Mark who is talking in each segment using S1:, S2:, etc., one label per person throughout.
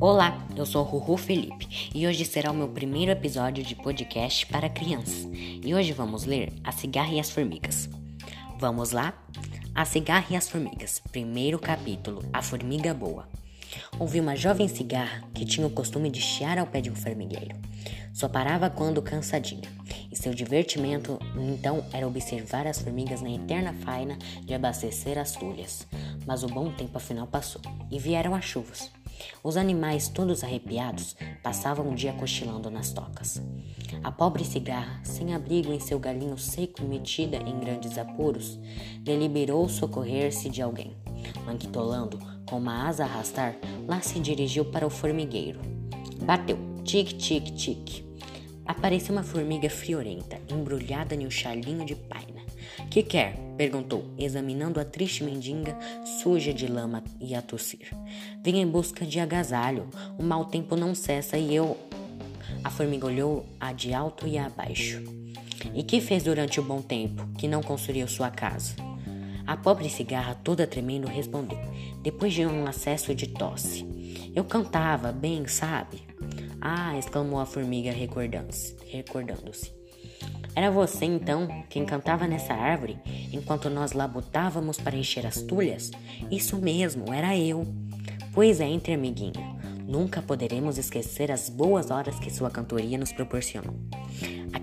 S1: Olá, eu sou Ruhu Felipe e hoje será o meu primeiro episódio de podcast para crianças. E hoje vamos ler A Cigarra e as Formigas. Vamos lá? A Cigarra e as Formigas, primeiro capítulo A Formiga Boa. Houve uma jovem cigarra que tinha o costume de chiar ao pé de um formigueiro. Só parava quando cansadinha, e seu divertimento então era observar as formigas na eterna faina de abastecer as tulhas. Mas o bom tempo afinal passou, e vieram as chuvas. Os animais, todos arrepiados, passavam o dia cochilando nas tocas. A pobre cigarra, sem abrigo em seu galinho seco e metida em grandes apuros, deliberou socorrer-se de alguém. Manquitolando, com uma asa a arrastar, lá se dirigiu para o formigueiro. Bateu, tic, tic, tic. Apareceu uma formiga friorenta, embrulhada em um chalinho de paina. Que quer? perguntou, examinando a triste mendiga suja de lama e a tossir. Vim em busca de agasalho. O mau tempo não cessa e eu. A formiga olhou a de alto e abaixo. E que fez durante o bom tempo que não construiu sua casa? A pobre cigarra, toda tremendo, respondeu, depois de um acesso de tosse. Eu cantava bem, sabe? Ah, exclamou a formiga, recordando-se. Recordando-se. Era você então quem cantava nessa árvore enquanto nós labutávamos para encher as tulhas? Isso mesmo, era eu. Pois é, entre amiguinha. Nunca poderemos esquecer as boas horas que sua cantoria nos proporcionou.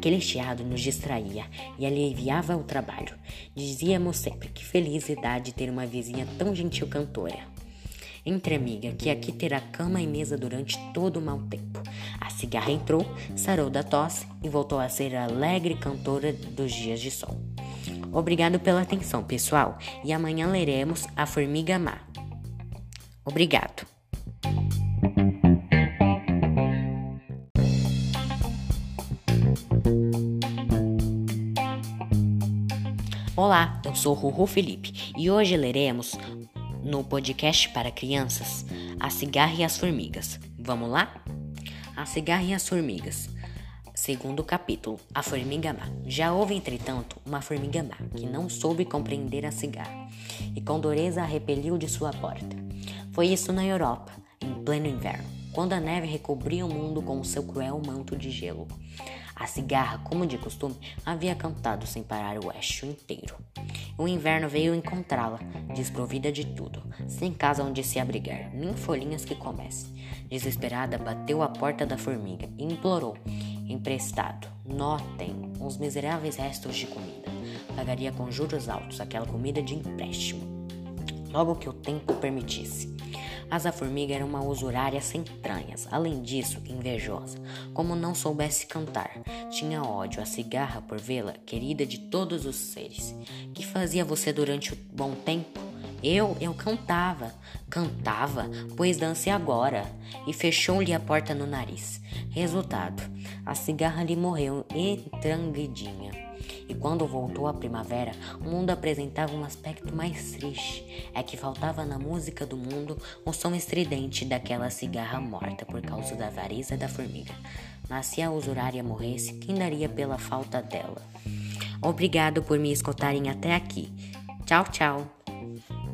S1: Aquele chiado nos distraía e aliviava o trabalho. Dizíamos sempre que felicidade ter uma vizinha tão gentil cantora. Entre, amiga, que aqui terá cama e mesa durante todo o mau tempo. A cigarra entrou, sarou da tosse e voltou a ser a alegre cantora dos dias de sol. Obrigado pela atenção, pessoal, e amanhã leremos A Formiga Má. Obrigado. Olá, eu sou Ruhu Felipe e hoje leremos no podcast para crianças A Cigarra e as Formigas. Vamos lá? A Cigarra e as Formigas. Segundo capítulo, a formiga má. Já houve, entretanto, uma formiga má que não soube compreender a cigarra e com dureza a repeliu de sua porta. Foi isso na Europa, em pleno inverno, quando a neve recobria o mundo com o seu cruel manto de gelo. A cigarra, como de costume, havia cantado sem parar o eixo inteiro. O inverno veio encontrá-la, desprovida de tudo, sem casa onde se abrigar, nem folhinhas que comesse. Desesperada, bateu à porta da formiga e implorou: emprestado, notem, uns miseráveis restos de comida. Pagaria com juros altos aquela comida de empréstimo, logo que o tempo permitisse. Mas a formiga era uma usurária sem entranhas, além disso, invejosa. Como não soubesse cantar, tinha ódio à cigarra por vê-la querida de todos os seres. Que fazia você durante o bom tempo? Eu, eu cantava. Cantava, pois dance agora. E fechou-lhe a porta no nariz. Resultado: a cigarra lhe morreu entranguidinha. E quando voltou a primavera, o mundo apresentava um aspecto mais triste. É que faltava na música do mundo o som estridente daquela cigarra morta por causa da avareza da formiga. Mas se a usurária morresse, quem daria pela falta dela? Obrigado por me escutarem até aqui. Tchau, tchau.